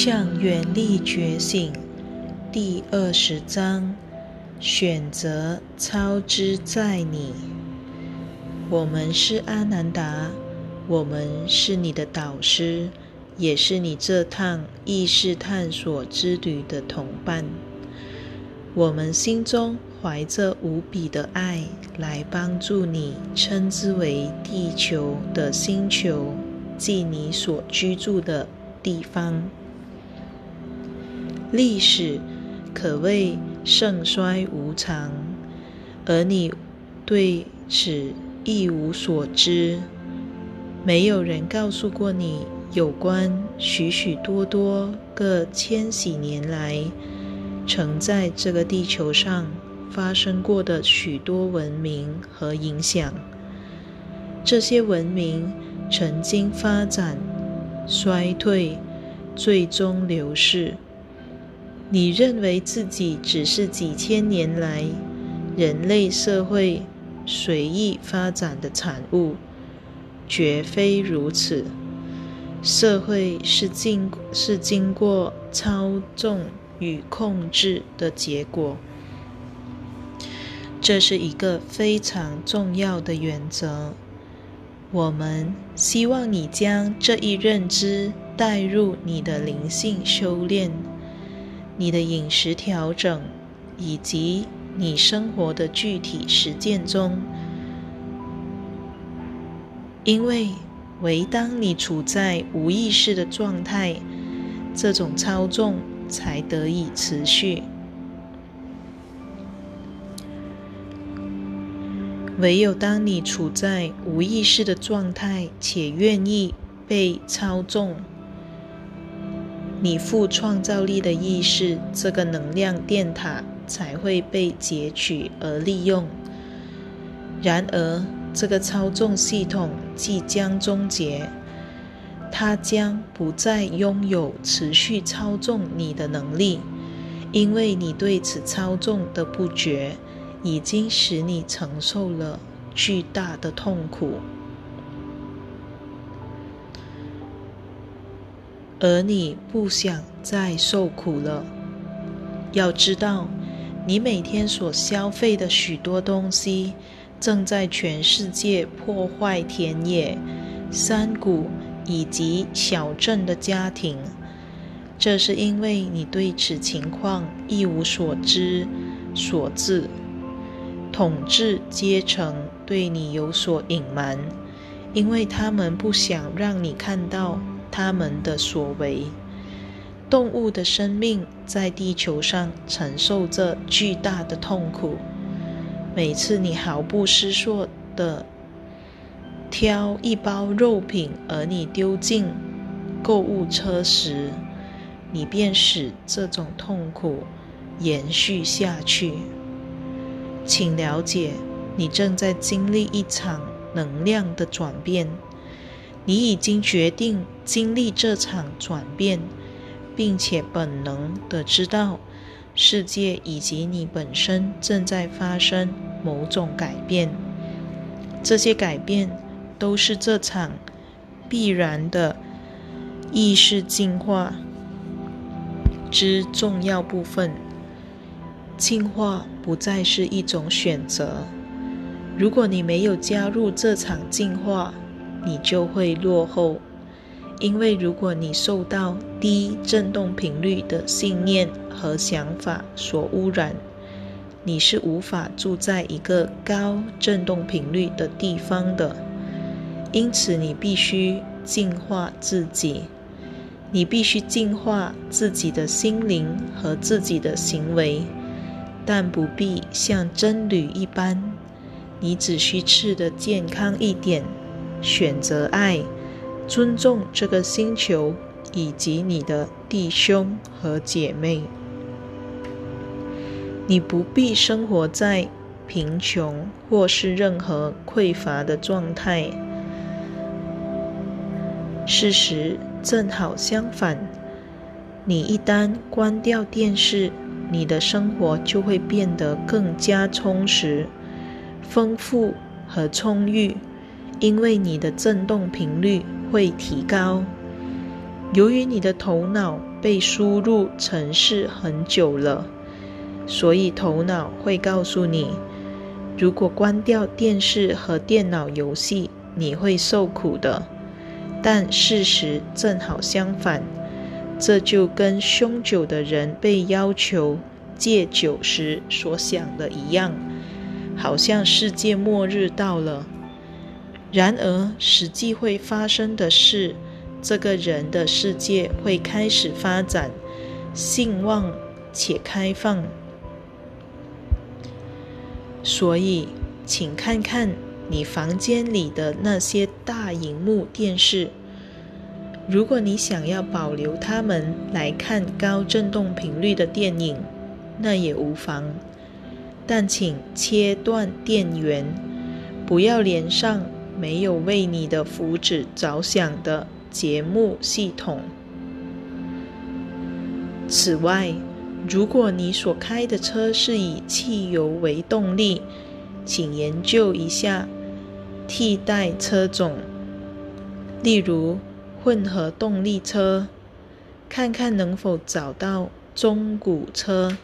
向远力觉醒，第二十章：选择超之在你。我们是阿南达，我们是你的导师，也是你这趟意识探索之旅的同伴。我们心中怀着无比的爱，来帮助你称之为地球的星球，即你所居住的地方。历史可谓盛衰无常，而你对此一无所知。没有人告诉过你有关许许多多个千禧年来曾在这个地球上发生过的许多文明和影响。这些文明曾经发展、衰退，最终流逝。你认为自己只是几千年来人类社会随意发展的产物，绝非如此。社会是经是经过操纵与控制的结果，这是一个非常重要的原则。我们希望你将这一认知带入你的灵性修炼。你的饮食调整，以及你生活的具体实践中，因为唯当你处在无意识的状态，这种操纵才得以持续。唯有当你处在无意识的状态，且愿意被操纵。你富创造力的意识，这个能量电塔才会被截取而利用。然而，这个操纵系统即将终结，它将不再拥有持续操纵你的能力，因为你对此操纵的不觉，已经使你承受了巨大的痛苦。而你不想再受苦了。要知道，你每天所消费的许多东西，正在全世界破坏田野、山谷以及小镇的家庭。这是因为你对此情况一无所知所致。统治阶层对你有所隐瞒，因为他们不想让你看到。他们的所为，动物的生命在地球上承受着巨大的痛苦。每次你毫不思索的挑一包肉品，而你丢进购物车时，你便使这种痛苦延续下去。请了解，你正在经历一场能量的转变。你已经决定经历这场转变，并且本能的知道世界以及你本身正在发生某种改变。这些改变都是这场必然的意识进化之重要部分。进化不再是一种选择。如果你没有加入这场进化，你就会落后，因为如果你受到低振动频率的信念和想法所污染，你是无法住在一个高振动频率的地方的。因此，你必须净化自己，你必须净化自己的心灵和自己的行为，但不必像真理一般，你只需吃得健康一点。选择爱，尊重这个星球以及你的弟兄和姐妹。你不必生活在贫穷或是任何匮乏的状态。事实正好相反，你一旦关掉电视，你的生活就会变得更加充实、丰富和充裕。因为你的振动频率会提高，由于你的头脑被输入程式很久了，所以头脑会告诉你，如果关掉电视和电脑游戏，你会受苦的。但事实正好相反，这就跟酗酒的人被要求戒酒时所想的一样，好像世界末日到了。然而，实际会发生的是，这个人的世界会开始发展，兴旺且开放。所以，请看看。你房间里的那些大荧幕电视，如果你想要保留它们来看高振动频率的电影，那也无妨。但请切断电源，不要连上没有为你的福祉着想的节目系统。此外，如果你所开的车是以汽油为动力，请研究一下。替代车种，例如混合动力车，看看能否找到中古车，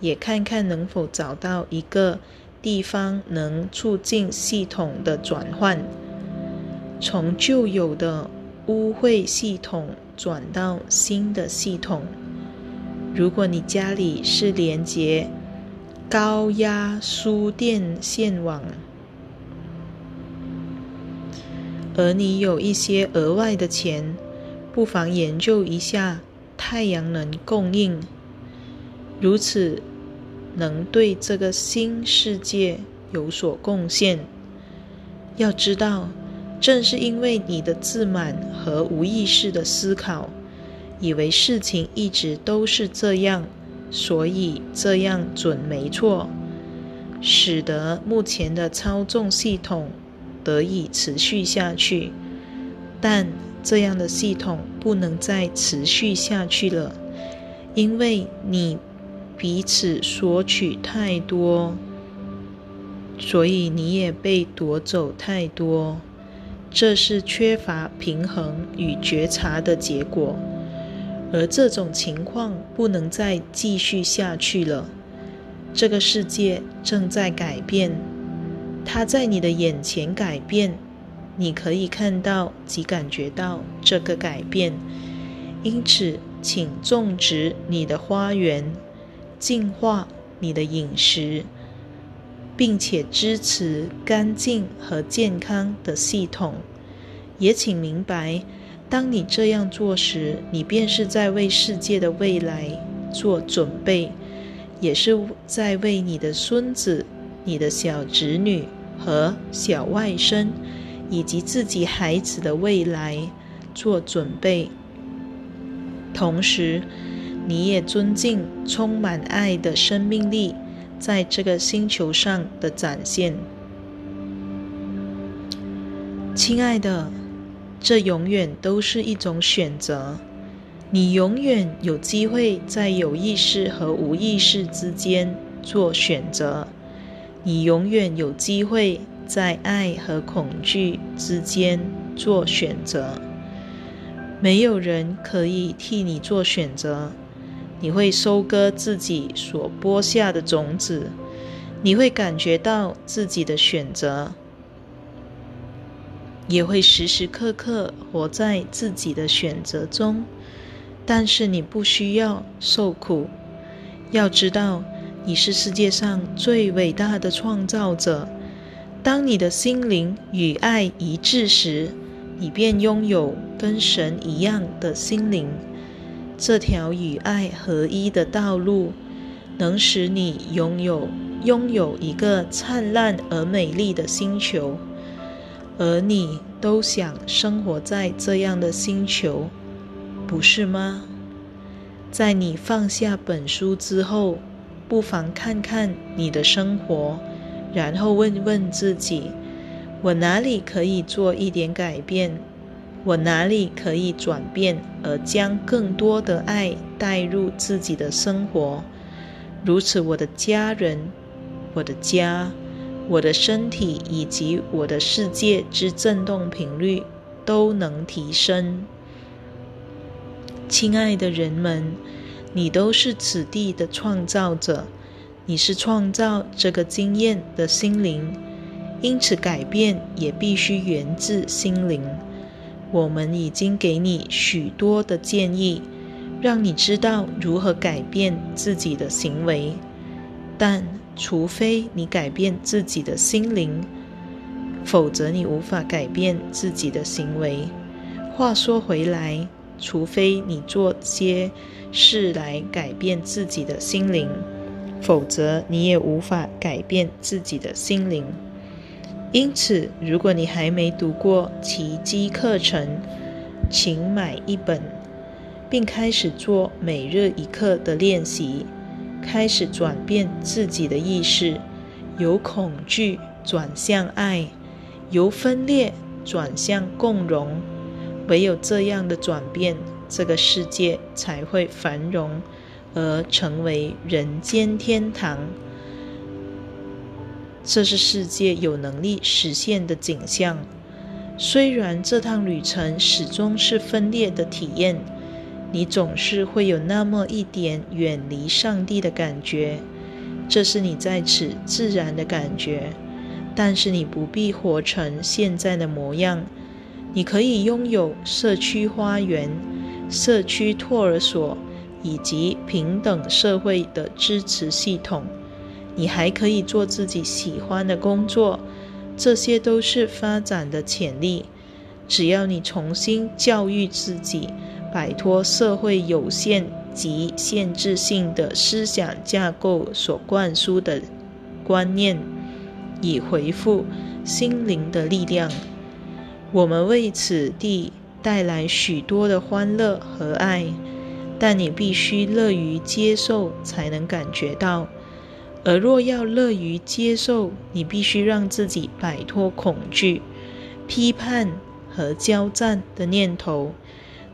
也看看能否找到一个地方能促进系统的转换，从旧有的污秽系统转到新的系统。如果你家里是连接高压输电线网，而你有一些额外的钱，不妨研究一下太阳能供应，如此能对这个新世界有所贡献。要知道，正是因为你的自满和无意识的思考，以为事情一直都是这样，所以这样准没错，使得目前的操纵系统。得以持续下去，但这样的系统不能再持续下去了，因为你彼此索取太多，所以你也被夺走太多。这是缺乏平衡与觉察的结果，而这种情况不能再继续下去了。这个世界正在改变。它在你的眼前改变，你可以看到及感觉到这个改变。因此，请种植你的花园，净化你的饮食，并且支持干净和健康的系统。也请明白，当你这样做时，你便是在为世界的未来做准备，也是在为你的孙子、你的小侄女。和小外甥以及自己孩子的未来做准备，同时你也尊敬充满爱的生命力在这个星球上的展现。亲爱的，这永远都是一种选择，你永远有机会在有意识和无意识之间做选择。你永远有机会在爱和恐惧之间做选择，没有人可以替你做选择。你会收割自己所播下的种子，你会感觉到自己的选择，也会时时刻刻活在自己的选择中。但是你不需要受苦，要知道。你是世界上最伟大的创造者。当你的心灵与爱一致时，你便拥有跟神一样的心灵。这条与爱合一的道路，能使你拥有拥有一个灿烂而美丽的星球，而你都想生活在这样的星球，不是吗？在你放下本书之后。不妨看看你的生活，然后问问自己：我哪里可以做一点改变？我哪里可以转变，而将更多的爱带入自己的生活？如此，我的家人、我的家、我的身体以及我的世界之振动频率都能提升。亲爱的人们，你都是此地的创造者，你是创造这个经验的心灵，因此改变也必须源自心灵。我们已经给你许多的建议，让你知道如何改变自己的行为，但除非你改变自己的心灵，否则你无法改变自己的行为。话说回来。除非你做些事来改变自己的心灵，否则你也无法改变自己的心灵。因此，如果你还没读过奇迹课程，请买一本，并开始做每日一课的练习，开始转变自己的意识，由恐惧转向爱，由分裂转向共荣。唯有这样的转变，这个世界才会繁荣，而成为人间天堂。这是世界有能力实现的景象。虽然这趟旅程始终是分裂的体验，你总是会有那么一点远离上帝的感觉，这是你在此自然的感觉。但是你不必活成现在的模样。你可以拥有社区花园、社区托儿所以及平等社会的支持系统。你还可以做自己喜欢的工作，这些都是发展的潜力。只要你重新教育自己，摆脱社会有限及限制性的思想架构所灌输的观念，以回复心灵的力量。我们为此地带来许多的欢乐和爱，但你必须乐于接受，才能感觉到。而若要乐于接受，你必须让自己摆脱恐惧、批判和交战的念头，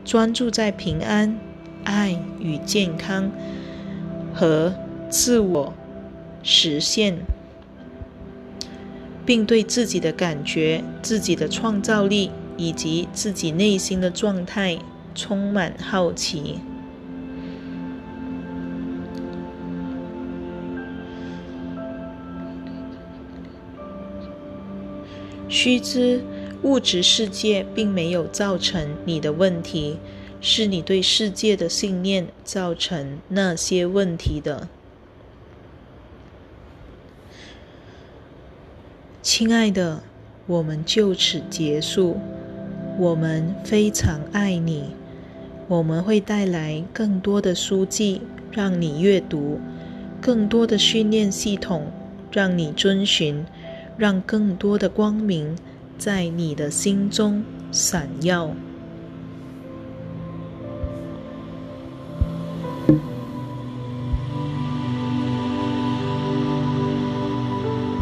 专注在平安、爱与健康和自我实现。并对自己的感觉、自己的创造力以及自己内心的状态充满好奇。须知，物质世界并没有造成你的问题，是你对世界的信念造成那些问题的。亲爱的，我们就此结束。我们非常爱你。我们会带来更多的书籍让你阅读，更多的训练系统让你遵循，让更多的光明在你的心中闪耀。